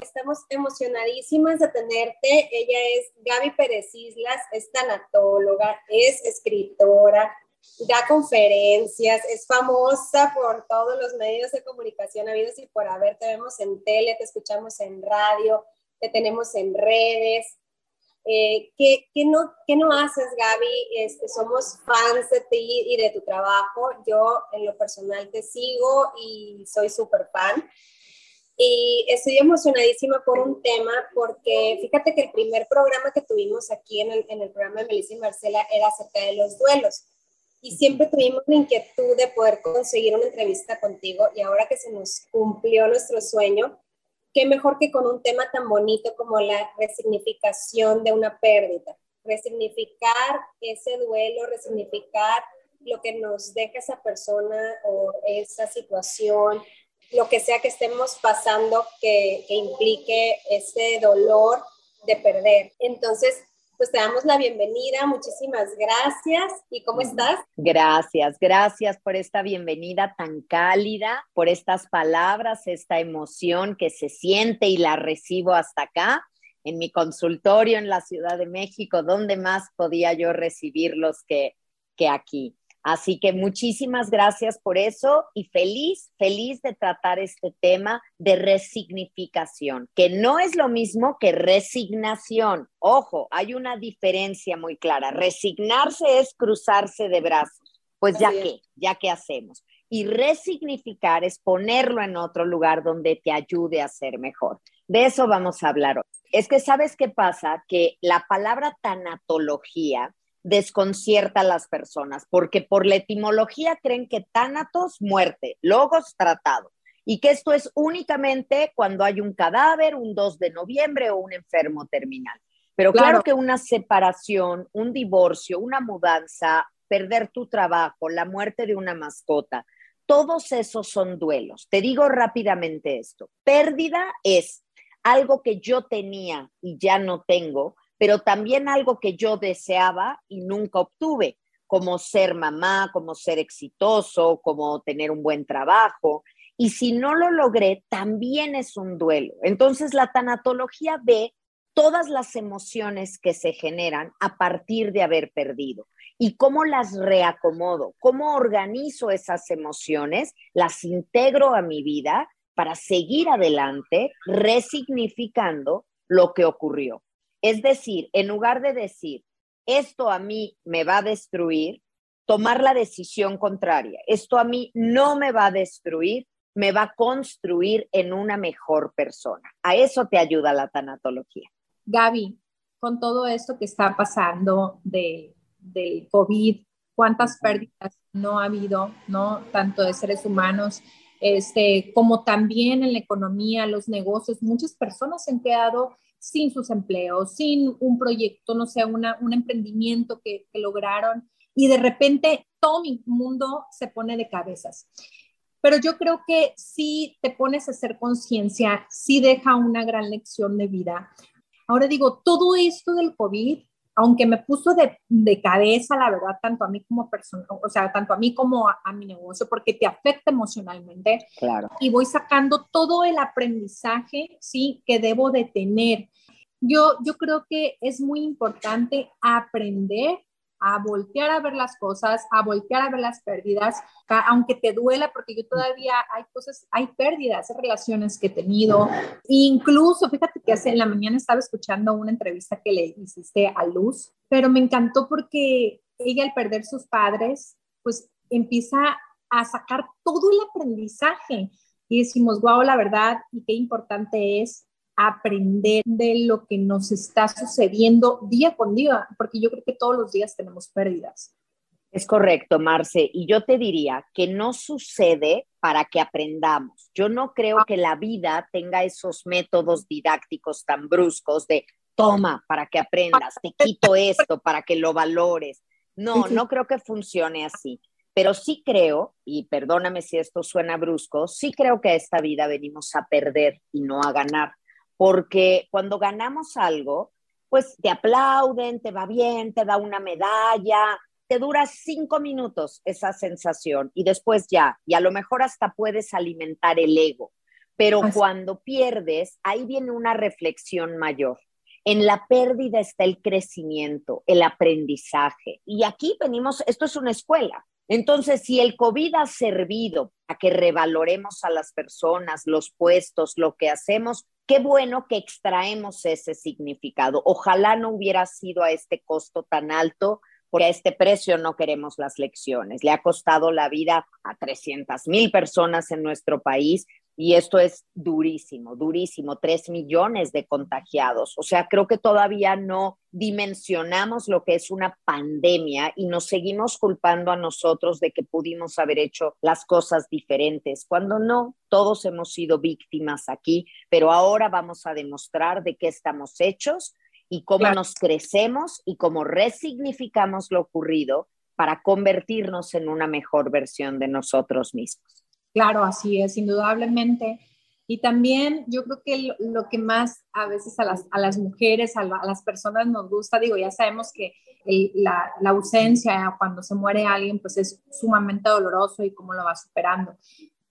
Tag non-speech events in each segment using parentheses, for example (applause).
Estamos emocionadísimas de tenerte. Ella es Gaby Pérez Islas, es tanatóloga, es escritora, da conferencias, es famosa por todos los medios de comunicación habidos y por haber. Te vemos en tele, te escuchamos en radio, te tenemos en redes. Eh, ¿qué, no, ¿Qué no haces, Gaby? Este, somos fans de ti y de tu trabajo. Yo en lo personal te sigo y soy súper fan. Y estoy emocionadísima por un tema, porque fíjate que el primer programa que tuvimos aquí en el, en el programa de Melissa y Marcela era acerca de los duelos. Y siempre tuvimos la inquietud de poder conseguir una entrevista contigo y ahora que se nos cumplió nuestro sueño, qué mejor que con un tema tan bonito como la resignificación de una pérdida, resignificar ese duelo, resignificar lo que nos deja esa persona o esa situación, lo que sea que estemos pasando que, que implique ese dolor de perder. Entonces, pues te damos la bienvenida. Muchísimas gracias. ¿Y cómo estás? Gracias, gracias por esta bienvenida tan cálida, por estas palabras, esta emoción que se siente y la recibo hasta acá en mi consultorio en la Ciudad de México, ¿dónde más podía yo recibirlos que, que aquí? Así que muchísimas gracias por eso y feliz, feliz de tratar este tema de resignificación, que no es lo mismo que resignación. Ojo, hay una diferencia muy clara. Resignarse es cruzarse de brazos. Pues ya qué, ya qué hacemos. Y resignificar es ponerlo en otro lugar donde te ayude a ser mejor. De eso vamos a hablar hoy. Es que sabes qué pasa, que la palabra tanatología desconcierta a las personas, porque por la etimología creen que tánatos, muerte, logos, tratado, y que esto es únicamente cuando hay un cadáver, un 2 de noviembre o un enfermo terminal. Pero claro, que una separación, un divorcio, una mudanza, perder tu trabajo, la muerte de una mascota, todos esos son duelos. Te digo rápidamente esto. Pérdida es algo que yo tenía y ya no tengo, pero también algo que yo deseaba y nunca obtuve, como ser mamá, como ser exitoso, como tener un buen trabajo. Y si no lo logré, también es un duelo. Entonces la tanatología ve todas las emociones que se generan a partir de haber perdido y cómo las reacomodo, cómo organizo esas emociones, las integro a mi vida para seguir adelante, resignificando lo que ocurrió. Es decir, en lugar de decir, esto a mí me va a destruir, tomar la decisión contraria. Esto a mí no me va a destruir, me va a construir en una mejor persona. A eso te ayuda la tanatología. Gaby, con todo esto que está pasando de, del COVID, ¿cuántas pérdidas no ha habido, no? Tanto de seres humanos, este, como también en la economía, los negocios. Muchas personas se han quedado sin sus empleos, sin un proyecto, no sé, una, un emprendimiento que, lograron y de repente todo mi mundo se pone de cabezas. Pero yo creo que si te pones a hacer conciencia, sí deja una gran lección de vida. Ahora digo, todo esto del COVID aunque me puso de, de, cabeza, la verdad, tanto a mí como persona, o sea, tanto a mí como a, mi negocio, porque te afecta emocionalmente. Claro. Y voy sacando todo el aprendizaje, sí, que debo de tener. Yo, yo creo que es muy importante aprender a voltear a ver las cosas, a voltear a ver las pérdidas, aunque te duela, porque yo todavía hay cosas, hay pérdidas, relaciones que he tenido. Incluso, fíjate que hace en la mañana estaba escuchando una entrevista que le hiciste a Luz, pero me encantó porque ella al perder sus padres, pues empieza a sacar todo el aprendizaje. Y decimos, wow, la verdad, y qué importante es aprender de lo que nos está sucediendo día con día, porque yo creo que todos los días tenemos pérdidas. Es correcto, Marce. Y yo te diría que no sucede para que aprendamos. Yo no creo que la vida tenga esos métodos didácticos tan bruscos de toma para que aprendas, te quito esto para que lo valores. No, no creo que funcione así. Pero sí creo, y perdóname si esto suena brusco, sí creo que a esta vida venimos a perder y no a ganar. Porque cuando ganamos algo, pues te aplauden, te va bien, te da una medalla, te dura cinco minutos esa sensación y después ya, y a lo mejor hasta puedes alimentar el ego, pero cuando pierdes, ahí viene una reflexión mayor. En la pérdida está el crecimiento, el aprendizaje. Y aquí venimos, esto es una escuela. Entonces, si el COVID ha servido a que revaloremos a las personas, los puestos, lo que hacemos, qué bueno que extraemos ese significado. Ojalá no hubiera sido a este costo tan alto porque a este precio no queremos las lecciones. Le ha costado la vida a 300 mil personas en nuestro país y esto es durísimo, durísimo, 3 millones de contagiados. O sea, creo que todavía no dimensionamos lo que es una pandemia y nos seguimos culpando a nosotros de que pudimos haber hecho las cosas diferentes, cuando no, todos hemos sido víctimas aquí, pero ahora vamos a demostrar de qué estamos hechos y cómo nos crecemos y cómo resignificamos lo ocurrido para convertirnos en una mejor versión de nosotros mismos. Claro, así es, indudablemente. Y también yo creo que lo, que más a veces a las, mujeres, a, las personas nos gusta, digo, ya sabemos que la, ausencia cuando se muere alguien, pues es sumamente doloroso y cómo lo va superando.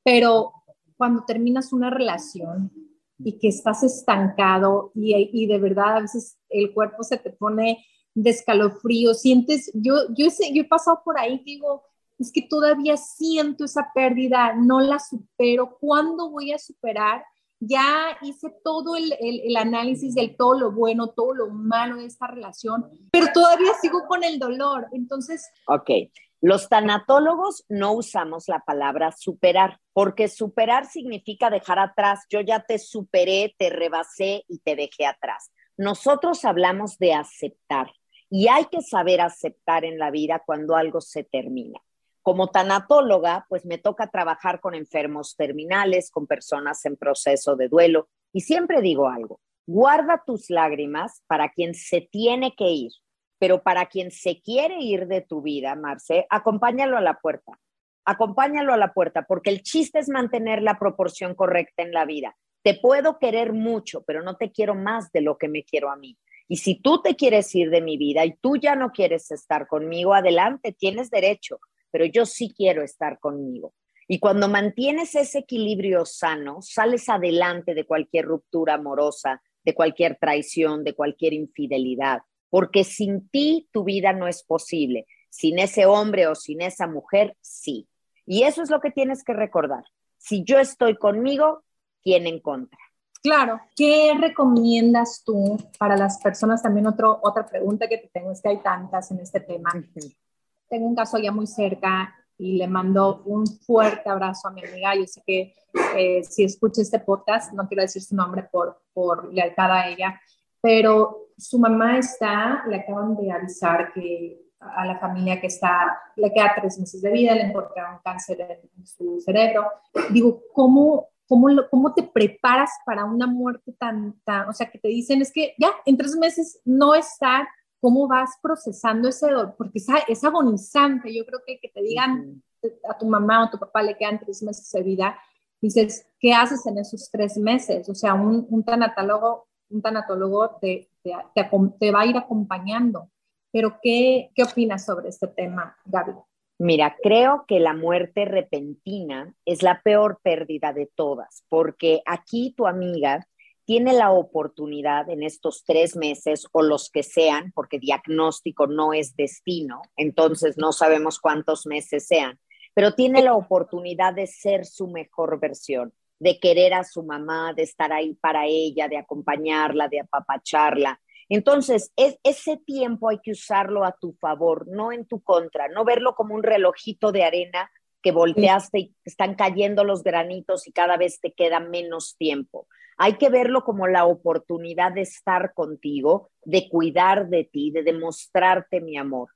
Pero cuando terminas una relación, y que estás estancado y, de verdad a veces el cuerpo se te pone de escalofrío, sientes, yo, yo, yo he pasado por ahí, digo, es que todavía siento esa pérdida, no la supero, ¿cuándo voy a superar? Ya hice todo el, análisis del todo lo bueno, todo lo malo de esta relación, pero todavía sigo con el dolor. Entonces... Ok, los tanatólogos no usamos la palabra superar, porque superar significa dejar atrás. Yo ya te superé, te rebasé y te dejé atrás. Nosotros hablamos de aceptar y hay que saber aceptar en la vida cuando algo se termina. Como tanatóloga, pues me toca trabajar con enfermos terminales, con personas en proceso de duelo y siempre digo algo, guarda tus lágrimas para quien se tiene que ir pero para quien se quiere ir de tu vida, Marce, acompáñalo a la puerta. Acompáñalo a la puerta, porque el chiste es mantener la proporción correcta en la vida. Te puedo querer mucho, pero no te quiero más de lo que me quiero a mí. Y si tú te quieres ir de mi vida y tú ya no quieres estar conmigo, adelante, tienes derecho, pero yo sí quiero estar conmigo. Y cuando mantienes ese equilibrio sano, sales adelante de cualquier ruptura amorosa, de cualquier traición, de cualquier infidelidad porque sin ti tu vida no es posible. Sin ese hombre o sin esa mujer, sí. Y eso es lo que tienes que recordar. Si yo estoy conmigo, ¿quién en contra? Claro. ¿Qué recomiendas tú para las personas? También otro, otra pregunta que te tengo es que hay tantas en este tema. Tengo un caso ya muy cerca y le mando un fuerte abrazo a mi amiga. Yo sé que eh, si escucha este podcast, no quiero decir su nombre por, por lealtad a ella, pero su mamá está, le acaban de avisar que a la familia que está, le queda tres meses de vida, le encontraron cáncer en su cerebro. Digo, ¿cómo, cómo, cómo te preparas para una muerte tan, tan, o sea, que te dicen es que ya en tres meses no está, ¿cómo vas procesando ese dolor? Porque es, agonizante, yo creo que que te digan a tu mamá o a tu papá le quedan tres meses de vida, dices, ¿qué haces en esos tres meses? O sea, un, un tanatólogo, un tanatólogo te, te, va a ir acompañando. Pero, ¿qué, ¿qué opinas sobre este tema, Gaby? Mira, creo que la muerte repentina es la peor pérdida de todas, porque aquí tu amiga tiene la oportunidad en estos tres meses o los que sean, porque diagnóstico no es destino, entonces no sabemos cuántos meses sean, pero tiene la oportunidad de ser su mejor versión de querer a su mamá, de estar ahí para ella, de acompañarla, de apapacharla. Entonces, es, ese tiempo hay que usarlo a tu favor, no en tu contra, no verlo como un relojito de arena que volteaste y están cayendo los granitos y cada vez te queda menos tiempo. Hay que verlo como la oportunidad de estar contigo, de cuidar de ti, de demostrarte mi amor.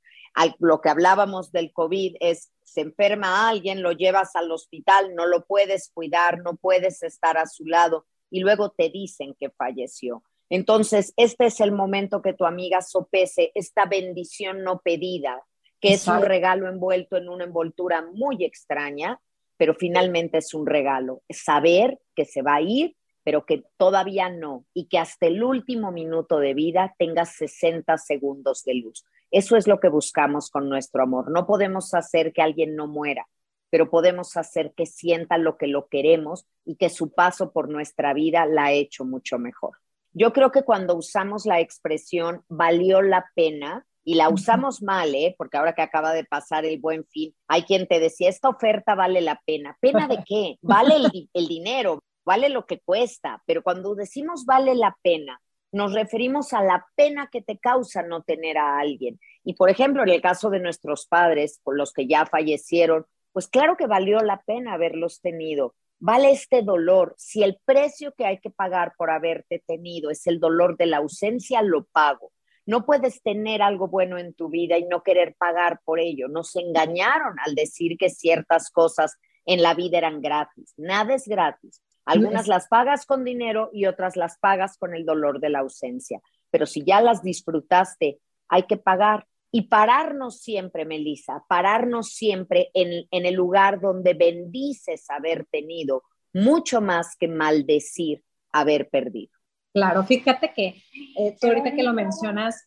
lo que hablábamos del COVID es, se enferma alguien, lo llevas al hospital, no lo puedes cuidar, no puedes estar a su lado y luego te dicen que falleció. Entonces, este es el momento que tu amiga sopese esta bendición no pedida, que es un regalo envuelto en una envoltura muy extraña, pero finalmente es un regalo. Saber que se va a ir, pero que todavía no, y que hasta el último minuto de vida tengas 60 segundos de luz. Eso es lo que buscamos con nuestro amor. No podemos hacer que alguien no muera, pero podemos hacer que sienta lo que lo queremos y que su paso por nuestra vida la ha hecho mucho mejor. Yo creo que cuando usamos la expresión valió la pena, y la usamos mal, ¿eh? porque ahora que acaba de pasar el buen fin, hay quien te decía, esta oferta vale la pena. ¿Pena de qué? (laughs) Vale el, el dinero, vale lo que cuesta, pero cuando decimos vale la pena, nos referimos a la pena que te causa no tener a alguien. Y por ejemplo, en el caso de nuestros padres, los que ya fallecieron, pues claro que valió la pena haberlos tenido. Vale este dolor. Si el precio que hay que pagar por haberte tenido es el dolor de la ausencia, lo pago. No puedes tener algo bueno en tu vida y no querer pagar por ello. Nos engañaron al decir que ciertas cosas en la vida eran gratis. Nada es gratis. Algunas las pagas con dinero y otras las pagas con el dolor de la ausencia. Pero si ya las disfrutaste, hay que pagar. Y pararnos siempre, Melissa, pararnos siempre en, el lugar donde bendices haber tenido, mucho más que maldecir haber perdido. Claro, fíjate que eh, tú ahorita que lo mencionas,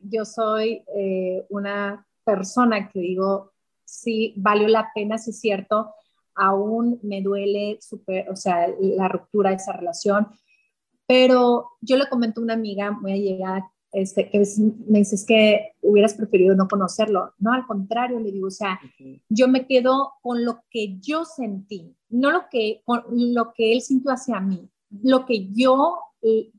yo soy eh, una persona que digo, sí, valió la pena, sí es cierto, aún me duele super, o sea, la ruptura de esa relación. Pero yo le comento a una amiga muy allegada este, que me dices que hubieras preferido no conocerlo. No, al contrario, le digo, o sea, yo me quedo con lo que yo sentí, no lo que, con lo que él sintió hacia mí, lo que yo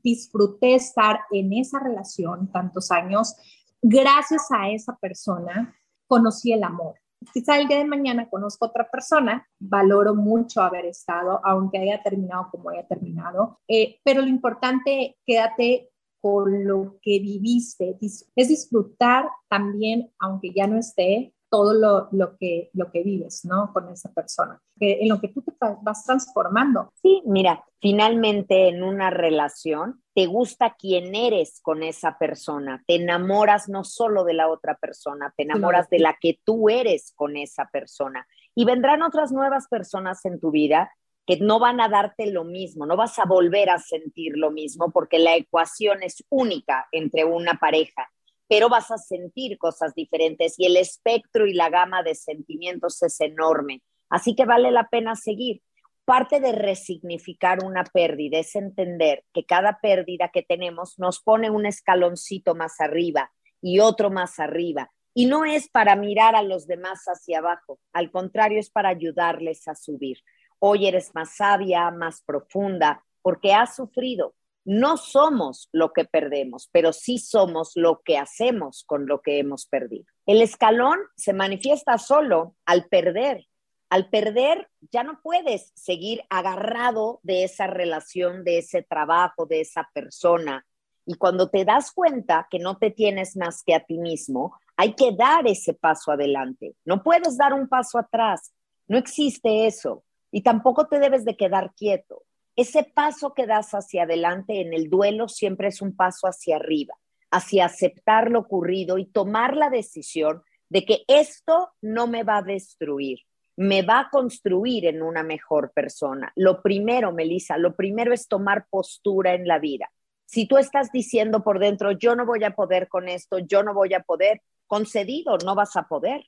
disfruté estar en esa relación tantos años. Gracias a esa persona conocí el amor quizá el día de mañana conozco otra persona, valoro mucho haber estado, aunque haya terminado como haya terminado, eh, pero lo importante, quédate con lo que viviste, es disfrutar también, aunque ya no esté, todo lo, lo, que, lo que vives, ¿no? Con esa persona, en lo que tú te vas transformando. Sí, mira, finalmente en una relación te gusta quién eres con esa persona, te enamoras no solo de la otra persona, te enamoras de la que tú eres con esa persona. Y vendrán otras nuevas personas en tu vida que no van a darte lo mismo, no vas a volver a sentir lo mismo porque la ecuación es única entre una pareja pero vas a sentir cosas diferentes y el espectro y la gama de sentimientos es enorme. Así que vale la pena seguir. Parte de resignificar una pérdida es entender que cada pérdida que tenemos nos pone un escaloncito más arriba y otro más arriba. Y no es para mirar a los demás hacia abajo, al contrario, es para ayudarles a subir. Hoy eres más sabia, más profunda, porque has sufrido, no somos lo que perdemos, pero sí somos lo que hacemos con lo que hemos perdido. El escalón se manifiesta solo al perder. Al perder ya no puedes seguir agarrado de esa relación, de ese trabajo, de esa persona. Y cuando te das cuenta que no te tienes más que a ti mismo, hay que dar ese paso adelante. No puedes dar un paso atrás. No existe eso. Y tampoco te debes de quedar quieto ese paso que das hacia adelante en el duelo siempre es un paso hacia arriba, hacia aceptar lo ocurrido y tomar la decisión de que esto no me va a destruir, me va a construir en una mejor persona. Lo primero, Melissa, lo primero es tomar postura en la vida. Si tú estás diciendo por dentro, yo no voy a poder con esto, yo no voy a poder, concedido, no vas a poder.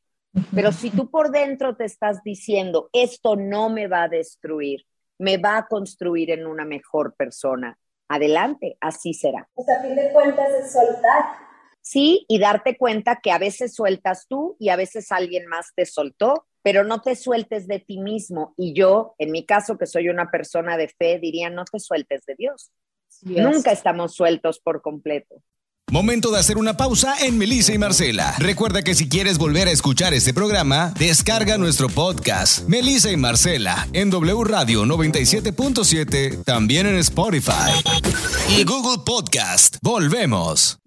Pero si tú por dentro te estás diciendo, esto no me va a destruir, me va a construir en una mejor persona. Adelante, así será. Pues a fin de cuentas es soltar. Sí, y darte cuenta que a veces sueltas tú y a veces alguien más te soltó, pero no te sueltes de ti mismo. Y yo, en mi caso, que soy una persona de fe, diría, no te sueltes de Dios. Nunca estamos sueltos por completo. Momento de hacer una pausa en Melissa y Marcela. Recuerda que si quieres volver a escuchar este programa, descarga nuestro podcast, Melissa y Marcela, en W Radio 97.7, también en Spotify y Google Podcast. Volvemos.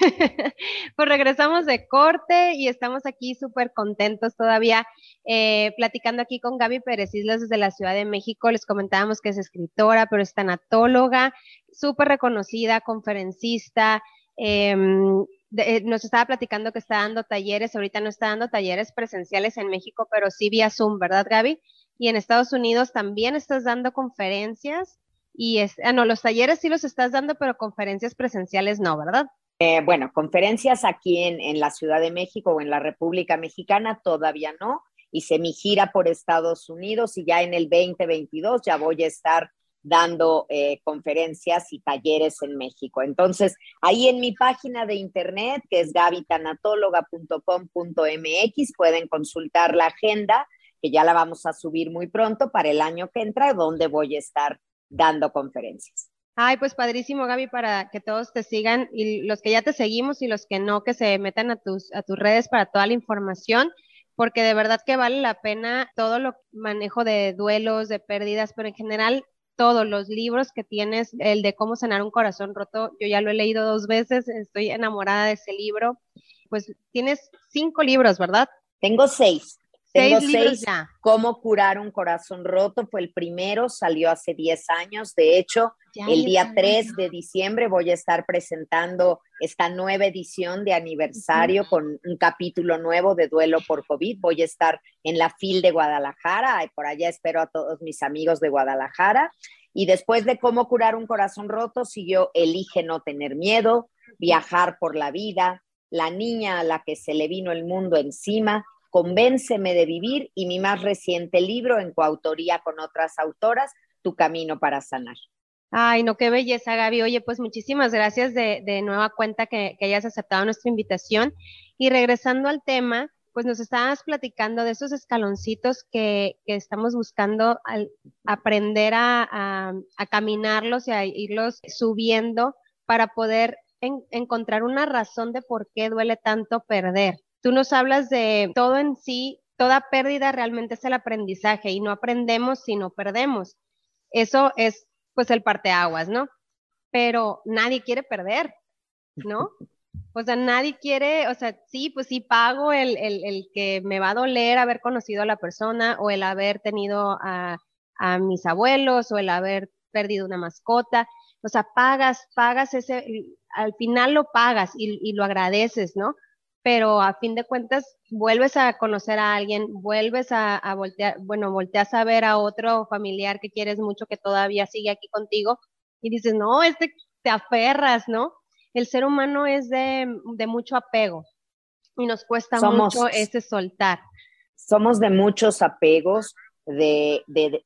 (laughs) pues regresamos de corte y estamos aquí súper contentos todavía eh, platicando aquí con Gaby Pérez Islas desde la Ciudad de México. Les comentábamos que es escritora, pero es tanatóloga, súper reconocida, conferencista. Em, eh, nos estaba platicando que está dando talleres, ahorita no está dando talleres presenciales en México, pero sí vía Zoom, ¿verdad, Gaby? Y en Estados Unidos también estás dando conferencias y es, ah, no, los talleres sí los estás dando, pero conferencias presenciales no, ¿verdad? Eh, bueno, conferencias aquí en, en, la Ciudad de México o en la República Mexicana todavía no. Hice mi gira por Estados Unidos y ya en el 2022 ya voy a estar dando eh, conferencias y talleres en México. Entonces, ahí en mi página de internet, que es gavitanatóloga.com.mx, pueden consultar la agenda, que ya la vamos a subir muy pronto para el año que entra, donde voy a estar dando conferencias. Ay, pues padrísimo, Gaby, para que todos te sigan y los que ya te seguimos y los que no, que se metan a tus, a tus redes para toda la información, porque de verdad que vale la pena todo lo manejo de duelos, de pérdidas, pero en general todos los libros que tienes, el de cómo sanar un corazón roto, yo ya lo he leído dos veces, estoy enamorada de ese libro. Pues tienes cinco libros, ¿verdad? Tengo seis. Tengo seis, Cómo curar un corazón roto fue el primero, salió hace 10 años. De hecho, el día 3 de diciembre voy a estar presentando esta nueva edición de aniversario con un capítulo nuevo de Duelo por COVID. Voy a estar en la FIL de Guadalajara, y por allá espero a todos mis amigos de Guadalajara. Y después de cómo curar un corazón roto, siguió Elige no tener miedo, Viajar por la vida, La niña a la que se le vino el mundo encima, Convénceme de vivir y mi más reciente libro en coautoría con otras autoras, Tu camino para sanar. Ay, no, qué belleza, Gaby. Oye, pues muchísimas gracias de, de nueva cuenta que, hayas aceptado nuestra invitación. Y regresando al tema, pues nos estabas platicando de esos escaloncitos que, que estamos buscando al aprender a, a, a, caminarlos y a irlos subiendo para poder en, encontrar una razón de por qué duele tanto perder. Tú nos hablas de todo en sí, toda pérdida realmente es el aprendizaje y no aprendemos si no perdemos. Eso es pues el parteaguas, ¿no? Pero nadie quiere perder, ¿no? (laughs) O sea, nadie quiere, o sea, sí, pues sí pago el, el, el que me va a doler haber conocido a la persona o el haber tenido a, a mis abuelos o el haber perdido una mascota. O sea, pagas, pagas ese, al final lo pagas y, y lo agradeces, ¿no? Pero a fin de cuentas vuelves a conocer a alguien, vuelves a, voltear, bueno, volteas a ver a otro familiar que quieres mucho que todavía sigue aquí contigo y dices, no, este te aferras, ¿no? El ser humano es de, mucho apego y nos cuesta mucho ese soltar. Somos de muchos apegos, de,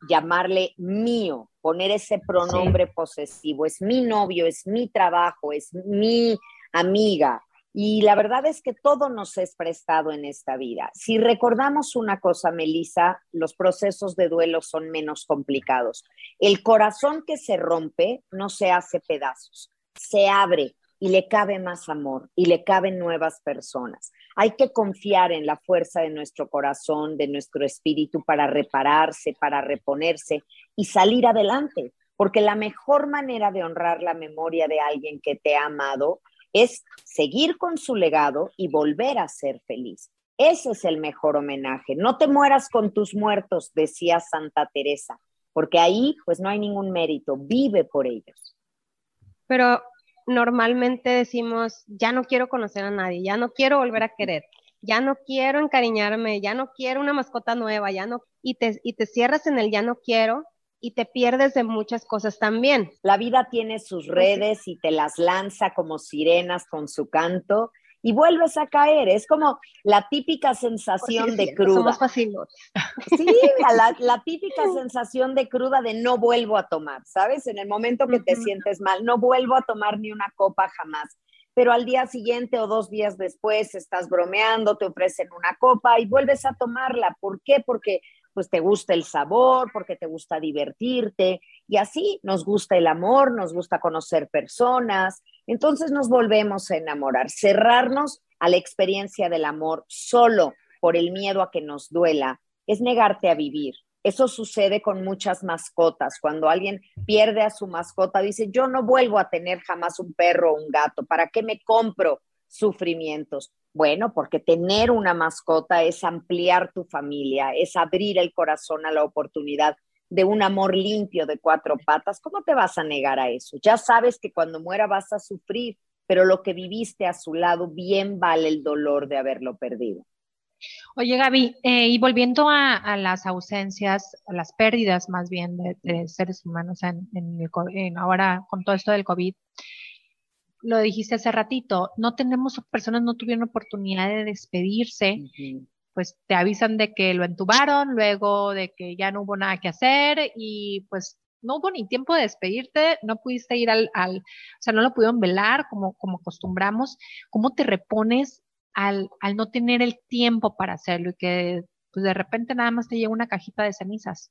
llamarle mío, poner ese pronombre posesivo, es mi novio, es mi trabajo, es mi amiga, y la verdad es que todo nos es prestado en esta vida. Si recordamos una cosa, Melissa, los procesos de duelo son menos complicados. El corazón que se rompe no se hace pedazos, se abre y le cabe más amor y le caben nuevas personas. Hay que confiar en la fuerza de nuestro corazón, de nuestro espíritu para repararse, para reponerse y salir adelante, porque la mejor manera de honrar la memoria de alguien que te ha amado es seguir con su legado y volver a ser feliz. Ese es el mejor homenaje. No te mueras con tus muertos, decía Santa Teresa, porque ahí pues no hay ningún mérito, vive por ellos. Pero normalmente decimos, ya no quiero conocer a nadie, ya no quiero volver a querer, ya no quiero encariñarme, ya no quiero una mascota nueva, ya no, y te, y te cierras en el ya no quiero y te pierdes de muchas cosas también. La vida tiene sus pues redes y te las lanza como sirenas con su canto y vuelves a caer. Es como la típica sensación pues de cruda. Somos Sí, la, típica sensación de cruda de no vuelvo a tomar, ¿sabes? En el momento que te sientes mal, no vuelvo a tomar ni una copa jamás. Pero al día siguiente o dos días después estás bromeando, te ofrecen una copa y vuelves a tomarla. ¿Por qué? Porque pues te gusta el sabor, porque te gusta divertirte y así nos gusta el amor, nos gusta conocer personas, entonces nos volvemos a enamorar. Cerrarnos a la experiencia del amor solo por el miedo a que nos duela es negarte a vivir. Eso sucede con muchas mascotas. Cuando alguien pierde a su mascota, dice, yo no vuelvo a tener jamás un perro o un gato. ¿Para qué me compro sufrimientos? Bueno, porque tener una mascota es ampliar tu familia, es abrir el corazón a la oportunidad de un amor limpio de cuatro patas. ¿Cómo te vas a negar a eso? Ya sabes que cuando muera vas a sufrir, pero lo que viviste a su lado bien vale el dolor de haberlo perdido. Oye, Gaby, eh, y volviendo a, las ausencias, a las pérdidas más bien de, seres humanos ahora con todo esto del COVID, lo dijiste hace ratito, no tenemos, personas no tuvieron oportunidad de despedirse, pues te avisan de que lo entubaron, luego de que ya no hubo nada que hacer y pues no hubo ni tiempo de despedirte, no pudiste ir al, al o sea, no lo pudieron velar como, como acostumbramos. ¿Cómo te repones al, al no tener el tiempo para hacerlo y que pues de repente nada más te llega una cajita de cenizas?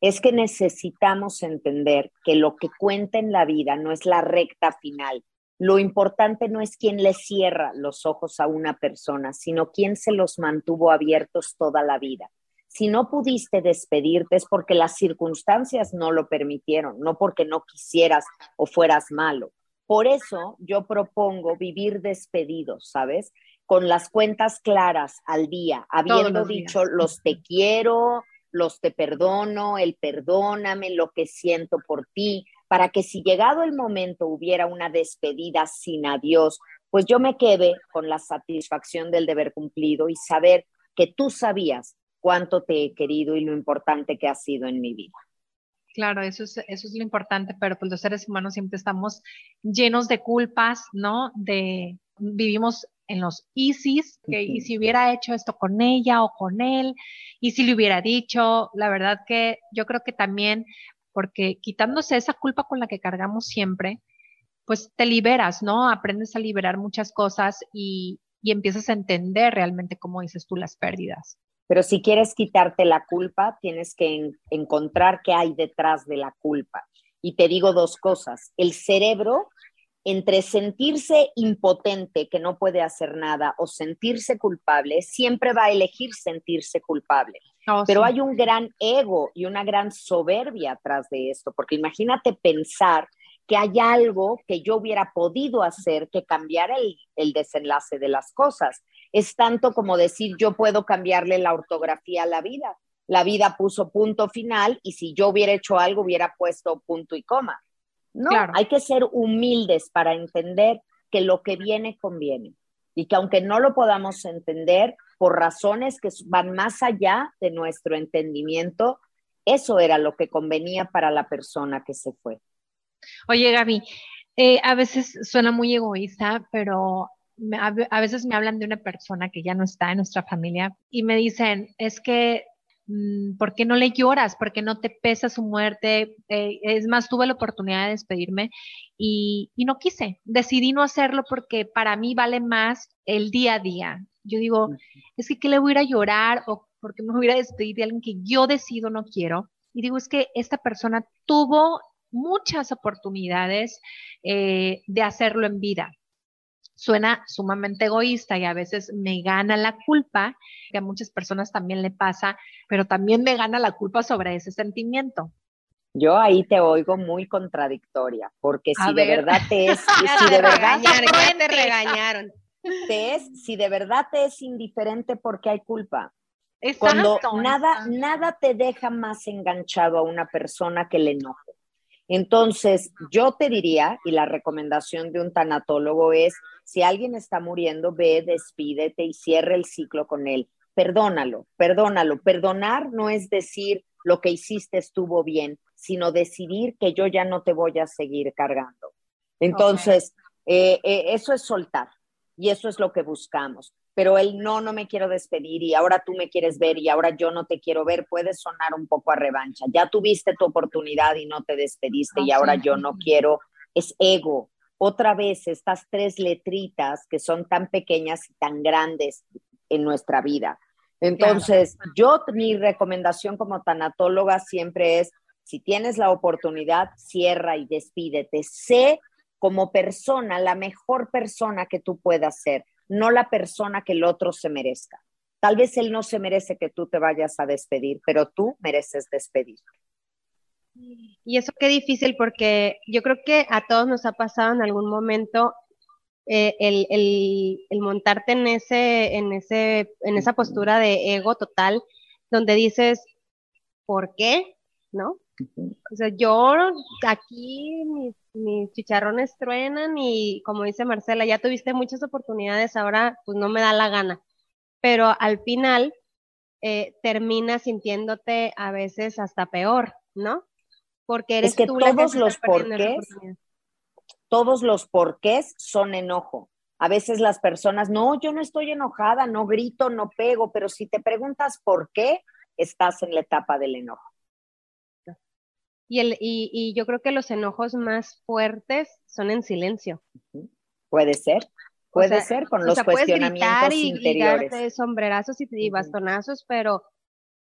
Es que necesitamos entender que lo que cuenta en la vida no es la recta final. Lo importante no es quién le cierra los ojos a una persona, sino quién se los mantuvo abiertos toda la vida. Si no pudiste despedirte es porque las circunstancias no lo permitieron, no porque no quisieras o fueras malo. Por eso yo propongo vivir despedidos, ¿sabes? Con las cuentas claras al día, habiendo dicho los te quiero, los te perdono, el perdóname, lo que siento por ti, para que si llegado el momento hubiera una despedida sin adiós, pues yo me quede con la satisfacción del deber cumplido y saber que tú sabías cuánto te he querido y lo importante que ha sido en mi vida. Claro, eso es, eso es lo importante, pero pues los seres humanos siempre estamos llenos de culpas, ¿no? De vivimos en los ISIS, que y si hubiera hecho esto con ella o con él, y si le hubiera dicho, la verdad que yo creo que también, porque quitándose esa culpa con la que cargamos siempre, pues te liberas, ¿no? Aprendes a liberar muchas cosas y, y empiezas a entender realmente, cómo dices tú, las pérdidas. Pero si quieres quitarte la culpa, tienes que encontrar qué hay detrás de la culpa. Y te digo dos cosas. El cerebro, entre sentirse impotente, que no puede hacer nada, o sentirse culpable, siempre va a elegir sentirse culpable. Oh, Pero hay un gran ego y una gran soberbia atrás de esto, porque imagínate pensar que hay algo que yo hubiera podido hacer que cambiara el, el desenlace de las cosas es tanto como decir yo puedo cambiarle la ortografía a la vida. La vida puso punto final y si yo hubiera hecho algo hubiera puesto punto y coma. No, hay que ser humildes para entender que lo que viene conviene y que aunque no lo podamos entender por razones que van más allá de nuestro entendimiento, eso era lo que convenía para la persona que se fue. Oye, Gaby, eh, a veces suena muy egoísta, pero a, veces me hablan de una persona que ya no está en nuestra familia y me dicen, es que, ¿por qué no le lloras? ¿Por qué no te pesa su muerte? Eh, es más, tuve la oportunidad de despedirme y, y no quise. Decidí no hacerlo porque para mí vale más el día a día. Yo digo, es que ¿qué le voy a ir a llorar o porque me voy a despedir de alguien que yo decido no quiero? Y digo, es que esta persona tuvo muchas oportunidades eh, de hacerlo en vida suena sumamente egoísta y a veces me gana la culpa, que a muchas personas también le pasa, pero también me gana la culpa sobre ese sentimiento. Yo ahí te oigo muy contradictoria, porque si de verdad te es, (laughs) si de verdad te regañaron. Te es, si de verdad te es indiferente porque hay culpa. Cuando nada, nada te deja más enganchado a una persona que el enojo. Entonces, yo te diría, y la recomendación de un tanatólogo es, si alguien está muriendo, ve, despídete y cierre el ciclo con él. Perdónalo, perdónalo. Perdonar no es decir lo que hiciste estuvo bien, sino decidir que yo ya no te voy a seguir cargando. Entonces, eh, eh, eso es soltar y eso es lo que buscamos. Pero el no, no me quiero despedir y ahora tú me quieres ver y ahora yo no te quiero ver, puede sonar un poco a revancha. Ya tuviste tu oportunidad y no te despediste y ahora yo no quiero. Es ego, otra vez estas tres letritas que son tan pequeñas y tan grandes en nuestra vida. Entonces, yo mi recomendación como tanatóloga siempre es, si tienes la oportunidad, cierra y despídete. Sé como persona la mejor persona que tú puedas ser, no la persona que el otro se merezca. Tal vez él no se merece que tú te vayas a despedir, pero tú mereces despedir. Y eso qué difícil porque yo creo que a todos nos ha pasado en algún momento eh, el, el, montarte en, ese, en, ese, en esa postura de ego total, donde dices, ¿por qué? ¿No? O sea, yo aquí mis, mis, chicharrones truenan y como dice Marcela, ya tuviste muchas oportunidades, ahora pues no me da la gana. Pero al final eh, terminas sintiéndote a veces hasta peor, ¿no? Porque eres que tú todos los porqués, todos los porqués son enojo. A veces las personas, no, yo no estoy enojada, no grito, no pego, pero si te preguntas por qué, estás en la etapa del enojo. Y, el, y, yo creo que los enojos más fuertes son en silencio. Puede ser, puede ser con los cuestionamientos y, interiores. Y sombrerazos y, bastonazos, pero,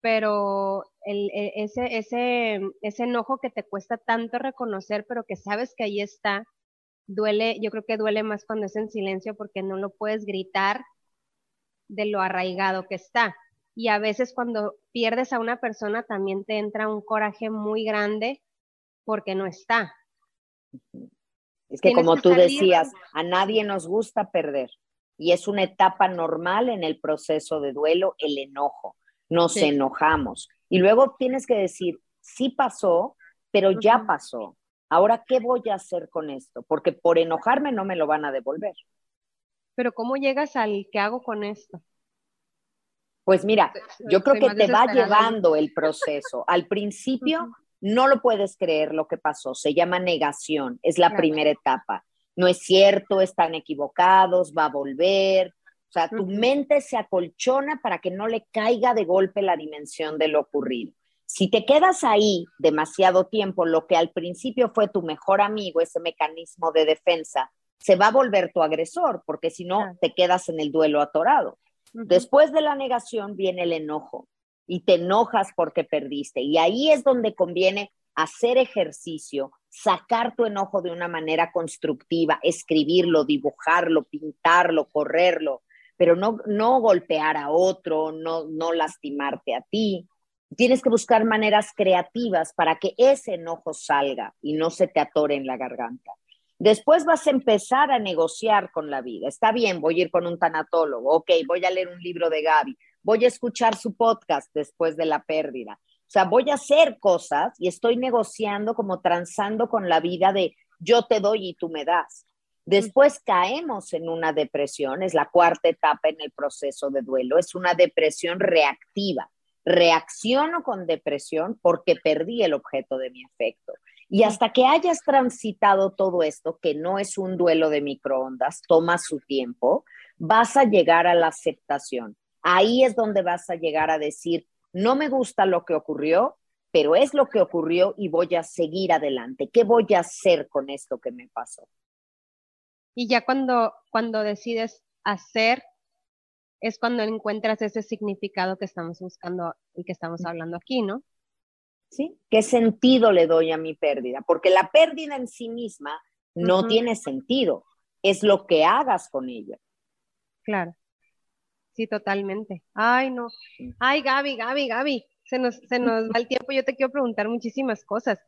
pero el, e, ese, ese, ese enojo que te cuesta tanto reconocer, pero que sabes que ahí está, duele, yo creo que duele más cuando es en silencio porque no lo puedes gritar de lo arraigado que está. Y a veces cuando pierdes a una persona también te entra un coraje muy grande porque no está. Es que como tú decías, a nadie nos gusta perder y es una etapa normal en el proceso de duelo el enojo. Nos enojamos y luego tienes que decir, sí pasó, pero ya pasó. Ahora, ¿qué voy a hacer con esto? Porque por enojarme no me lo van a devolver. Pero ¿cómo llegas al qué hago con esto? Pues mira, yo creo que te va llevando el (laughs) proceso. Al principio no lo puedes creer lo que pasó, se llama negación, es la primera etapa. No es cierto, están equivocados, va a volver. O sea, tu mente se acolchona para que no le caiga de golpe la dimensión de lo ocurrido. Si te quedas ahí demasiado tiempo, lo que al principio fue tu mejor amigo, ese mecanismo de defensa, se va a volver tu agresor, porque si no, te quedas en el duelo atorado. Después de la negación viene el enojo y te enojas porque perdiste. Y ahí es donde conviene hacer ejercicio, sacar tu enojo de una manera constructiva, escribirlo, dibujarlo, pintarlo, correrlo, pero no, no golpear a otro, no, no lastimarte a ti. Tienes que buscar maneras creativas para que ese enojo salga y no se te atore en la garganta. Después vas a empezar a negociar con la vida. Está bien, voy a ir con un tanatólogo, ok, voy a leer un libro de Gaby, voy a escuchar su podcast después de la pérdida. O sea, voy a hacer cosas y estoy negociando como transando con la vida de yo te doy y tú me das. Después caemos en una depresión, es la cuarta etapa en el proceso de duelo, es una depresión reactiva. Reacciono con depresión porque perdí el objeto de mi afecto. Y hasta que hayas transitado todo esto, que no es un duelo de microondas, toma su tiempo, vas a llegar a la aceptación. Ahí es donde vas a llegar a decir, no me gusta lo que ocurrió, pero es lo que ocurrió y voy a seguir adelante. ¿Qué voy a hacer con esto que me pasó? Y ya cuando, cuando decides hacer, es cuando encuentras ese significado que estamos buscando y que estamos hablando aquí, ¿no? ¿Sí? ¿Qué sentido le doy a mi pérdida? Porque la pérdida en sí misma no tiene sentido, es lo que hagas con ella. Claro. Sí, totalmente. Ay, no. Ay, Gaby, Gaby, Gaby. Se nos, se nos va el tiempo. Yo te quiero preguntar muchísimas cosas.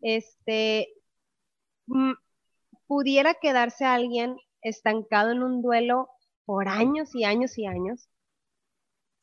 Este, mm, ¿pudiera quedarse alguien estancado en un duelo por años y años y años?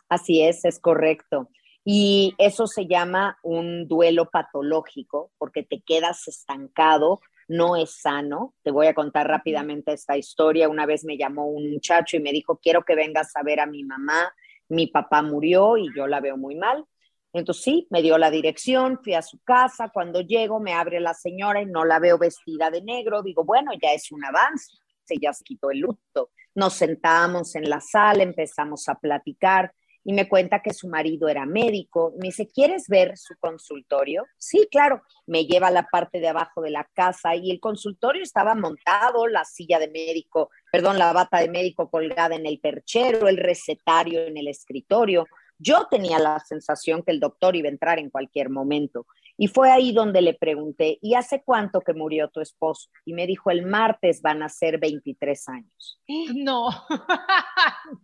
Así es, es correcto. Y eso se llama un duelo patológico porque te quedas estancado, no es sano. Te voy a contar rápidamente esta historia. Una vez me llamó un muchacho y me dijo, quiero que vengas a ver a mi mamá. Mi papá murió y yo la veo muy mal. Entonces sí, me dio la dirección, fui a su casa. Cuando llego me abre la señora y no la veo vestida de negro. Digo, bueno, ya es un avance. Se ya se quitó el luto. Nos sentamos en la sala, empezamos a platicar y me cuenta que su marido era médico. Me dice, ¿quieres ver su consultorio? Sí, claro. Me lleva a la parte de abajo de la casa y el consultorio estaba montado, la silla de médico, perdón, la bata de médico colgada en el perchero, el recetario en el escritorio. Yo tenía la sensación que el doctor iba a entrar en cualquier momento. Y fue ahí donde le pregunté, ¿y hace cuánto que murió tu esposo? Y me dijo, el martes van a ser 23 años. (laughs)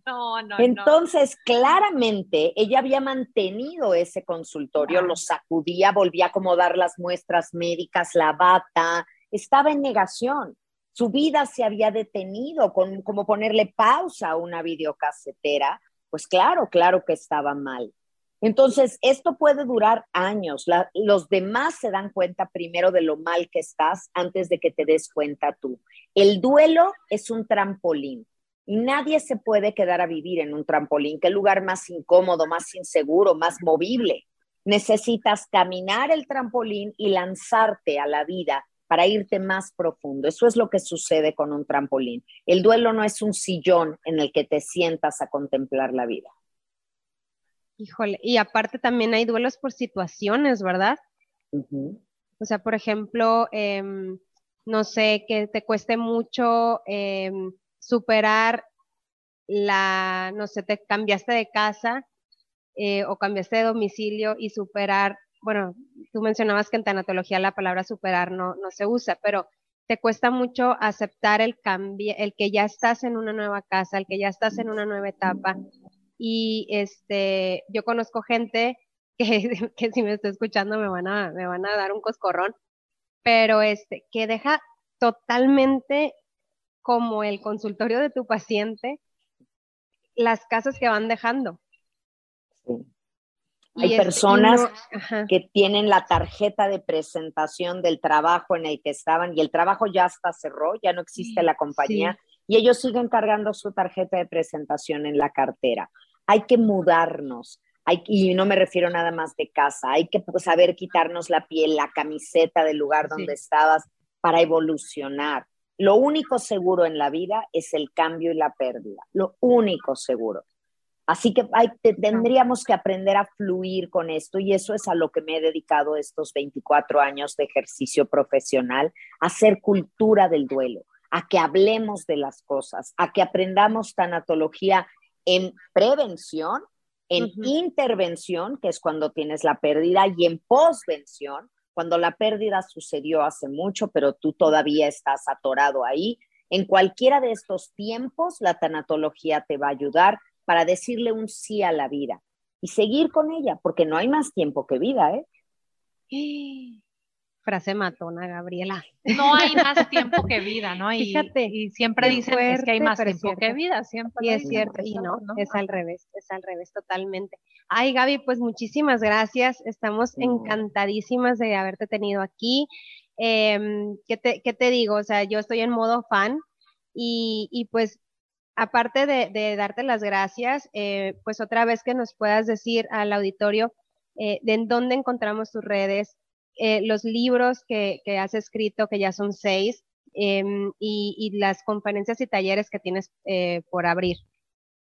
No, no, no. Entonces, claramente, ella había mantenido ese consultorio, lo sacudía, volvía a acomodar las muestras médicas, la bata, estaba en negación. Su vida se había detenido, con, como ponerle pausa a una videocasetera. Pues claro, claro que estaba mal. Entonces, esto puede durar años. los demás se dan cuenta primero de lo mal que estás antes de que te des cuenta tú. El duelo es un trampolín y nadie se puede quedar a vivir en un trampolín. ¿Qué lugar más incómodo, más inseguro, más movible? Necesitas caminar el trampolín y lanzarte a la vida para irte más profundo. Eso es lo que sucede con un trampolín. El duelo no es un sillón en el que te sientas a contemplar la vida. Híjole, y aparte también hay duelos por situaciones, ¿verdad? O sea, por ejemplo, em, no sé, que te cueste mucho em, superar la, no sé, te cambiaste de casa eh, o cambiaste de domicilio y superar, bueno, tú mencionabas que en tanatología la palabra superar no, no se usa, pero te cuesta mucho aceptar el cambio, el que ya estás en una nueva casa, el que ya estás en una nueva etapa, y este, yo conozco gente que, (laughs) que si me está escuchando me van a, me van a dar un coscorrón, pero este, que deja totalmente como el consultorio de tu paciente las casas que van dejando. Hay personas que tienen la tarjeta de presentación del trabajo en el que estaban y el trabajo ya hasta cerró, ya no existe la compañía y ellos siguen cargando su tarjeta de presentación en la cartera hay que mudarnos. Hay, y no me refiero nada más de casa, hay que pues, saber quitarnos la piel, la camiseta del lugar donde estabas para evolucionar. Lo único seguro en la vida es el cambio y la pérdida, lo único seguro. Así que hay, tendríamos que aprender a fluir con esto y eso es a lo que me he dedicado estos 24 años de ejercicio profesional, a hacer cultura del duelo, a que hablemos de las cosas, a que aprendamos tanatología en prevención, en intervención, que es cuando tienes la pérdida, y en posvención, cuando la pérdida sucedió hace mucho, pero tú todavía estás atorado ahí. En cualquiera de estos tiempos, la tanatología te va a ayudar para decirle un sí a la vida y seguir con ella, porque no hay más tiempo que vida, ¿eh? (gasps) frase matona, Gabriela. No hay más tiempo que vida, ¿no? Y, Fíjate, y siempre dicen que hay más tiempo que vida, siempre. Y es cierto, y no, es al revés, es al revés totalmente. Ay, Gaby, pues muchísimas gracias, estamos encantadísimas de haberte tenido aquí. Em, ¿qué, te, digo? O sea, yo estoy en modo fan y, pues aparte de, darte las gracias, eh, pues otra vez que nos puedas decir al auditorio eh, de en dónde encontramos tus redes, eh, los libros que, has escrito, que ya son seis, em, y, las conferencias y talleres que tienes eh, por abrir.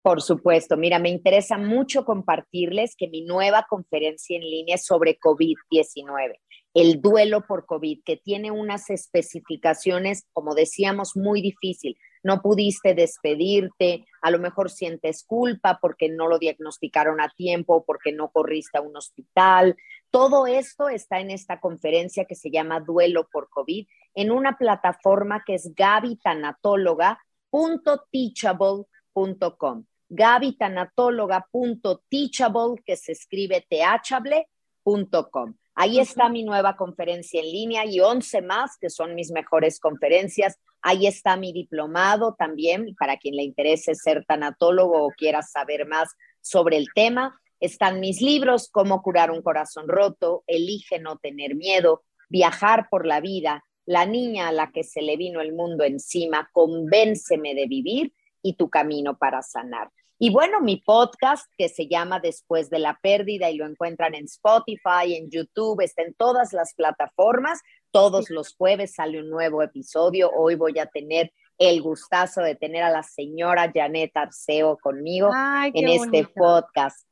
Por supuesto, mira, me interesa mucho compartirles que mi nueva conferencia en línea es sobre COVID-19, el duelo por COVID, que tiene unas especificaciones, como decíamos, muy difícil no pudiste despedirte, a lo mejor sientes culpa porque no lo diagnosticaron a tiempo, porque no corriste a un hospital. Todo esto está en esta conferencia que se llama Duelo por COVID, en una plataforma que es gabitanatóloga.teachable.com. gabitanatóloga.teachable, que se escribe teachable.com. Ahí está mi nueva conferencia en línea y 11 más, que son mis mejores conferencias. Ahí está mi diplomado también, para quien le interese ser tanatólogo o quiera saber más sobre el tema. Están mis libros, Cómo curar un corazón roto, Elige no tener miedo, Viajar por la vida, La niña a la que se le vino el mundo encima, Convénceme de vivir y Tu camino para sanar. Y bueno, mi podcast que se llama Después de la pérdida y lo encuentran en Spotify, en YouTube, está en todas las plataformas. Todos los jueves sale un nuevo episodio. Hoy voy a tener el gustazo de tener a la señora Janet Arceo conmigo en este podcast.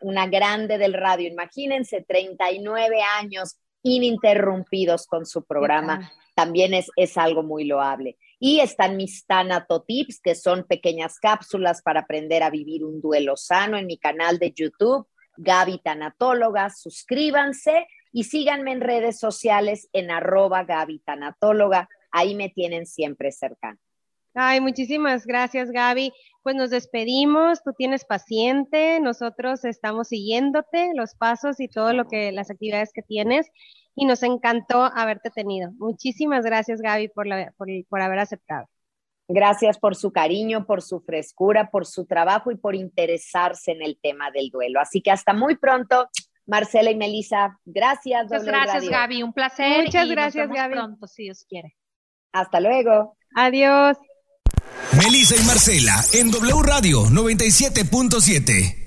una grande del radio. Imagínense, 39 años ininterrumpidos con su programa. También es, es algo muy loable. Y están mis Tanato Tips, que son pequeñas cápsulas para aprender a vivir un duelo sano en mi canal de YouTube, Gaby Tanatóloga. Suscríbanse y síganme en redes sociales en arroba Gaby Tanatóloga. Ahí me tienen siempre cercano. Ay, muchísimas gracias, Gaby. Pues nos despedimos, tú tienes paciente, nosotros estamos siguiéndote los pasos y todo lo que, las actividades que tienes, y nos encantó haberte tenido. Muchísimas gracias, Gaby, por, la, por, por haber aceptado. Gracias por su cariño, por su frescura, por su trabajo y por interesarse en el tema del duelo. Así que hasta muy pronto. Marcela y Melisa, gracias. Muchas gracias, Gaby. Un placer. Muchas gracias, Gaby. pronto, si Dios quiere. Hasta luego. Adiós. Melisa y Marcela en W Radio 97.7.